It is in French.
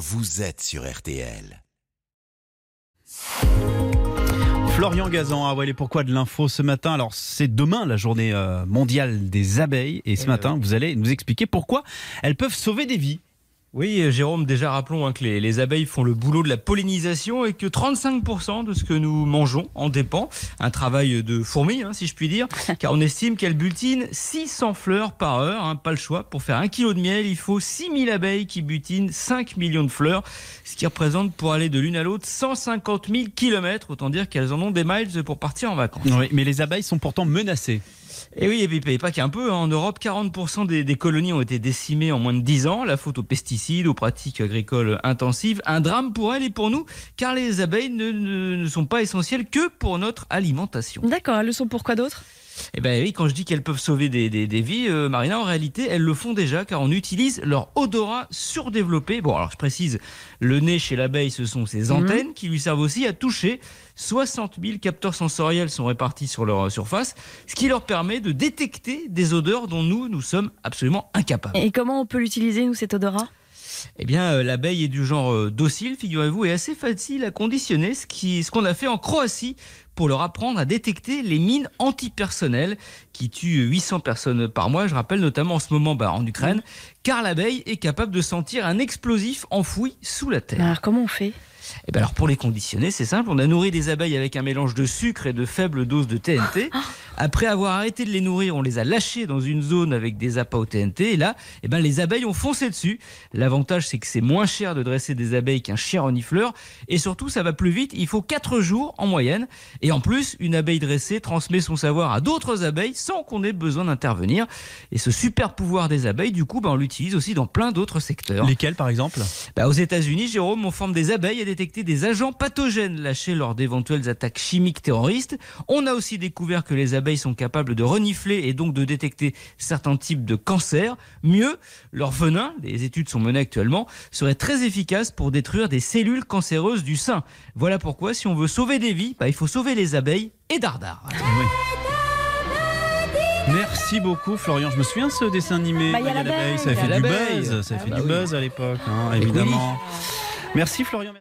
vous êtes sur RTL. Florian Gazan a voilé pourquoi de l'info ce matin. Alors c'est demain la journée euh, mondiale des abeilles et ce matin vous allez nous expliquer pourquoi elles peuvent sauver des vies. Oui, euh, Jérôme, déjà rappelons hein, que les, les abeilles font le boulot de la pollinisation et que 35% de ce que nous mangeons en dépend. Un travail de fourmi, hein, si je puis dire, car on estime qu'elles butinent 600 fleurs par heure. hein, pas le choix. Pour faire un kilo de miel, il faut 6000 abeilles qui butinent 5 millions de fleurs, ce qui représente pour aller de l'une à l'autre 150 000 kilomètres. Autant dire qu'elles en ont des miles pour partir en vacances. Oui, mais les abeilles sont pourtant menacées. Et oui, et puis pas qu'un peu. hein. En Europe, 40% des, colonies ont été décimées en moins de 10 ans. La faute aux pesticides, aux pratiques agricoles intensives. Un drame pour elles et pour nous, car les abeilles ne sont pas essentielles que pour notre alimentation. D'accord, elles le sont pour quoi d'autre? Eh ben oui, quand je dis qu'elles peuvent sauver des, des- des vies, euh, Marina, en réalité, elles le font déjà, car on utilise leur odorat surdéveloppé. Bon, alors je précise, le nez chez l'abeille, ce sont ses antennes qui lui servent aussi à toucher. 60 000 capteurs sensoriels sont répartis sur leur euh, surface, ce qui leur permet de détecter des odeurs dont nous, nous sommes absolument incapables. Et comment on peut l'utiliser, nous, cet odorat? Eh bien, euh, l'abeille est du genre euh, docile, figurez-vous, et assez facile à conditionner, ce qui- ce qu'on a fait en Croatie pour leur apprendre à détecter les mines antipersonnelles qui tuent 800 personnes par mois. Je rappelle notamment en ce moment bah, en Ukraine, car l'abeille est capable de sentir un explosif enfoui sous la terre. Alors, comment on fait? Eh ben alors pour les conditionner, c'est simple. On a nourri des abeilles avec un mélange de sucre et de faibles doses de TNT. Après avoir arrêté de les nourrir, on les a lâchées dans une zone avec des appâts au TNT. Et là, eh ben les abeilles ont foncé dessus. L'avantage, c'est que c'est moins cher de dresser des abeilles qu'un chien renifleur. Et surtout, ça va plus vite. Il faut 4 jours en moyenne. Et en plus, une abeille dressée transmet son savoir à d'autres abeilles sans qu'on ait besoin d'intervenir. Et ce super pouvoir des abeilles, du coup, ben, on l'utilise aussi dans plein d'autres secteurs. Lesquelles par exemple? Bah, aux États-Unis, Jérôme, on forme des abeilles à détecter des agents pathogènes lâchés lors d'éventuelles attaques chimiques terroristes. On a aussi découvert que les abeilles sont capables de renifler et donc de détecter certains types de cancers. Mieux, leur venin, des études sont menées actuellement, serait très efficace pour détruire des cellules cancéreuses du sein. Voilà pourquoi, si on veut sauver des vies, bah, il faut sauver les abeilles et Dardar. Merci beaucoup Florian. Je me souviens de ce dessin animé. Bah, y a. Ça a fait du l'abeille. buzz. Ça a Ah fait bah du oui. buzz à l'époque, hein, Et évidemment. Merci Florian.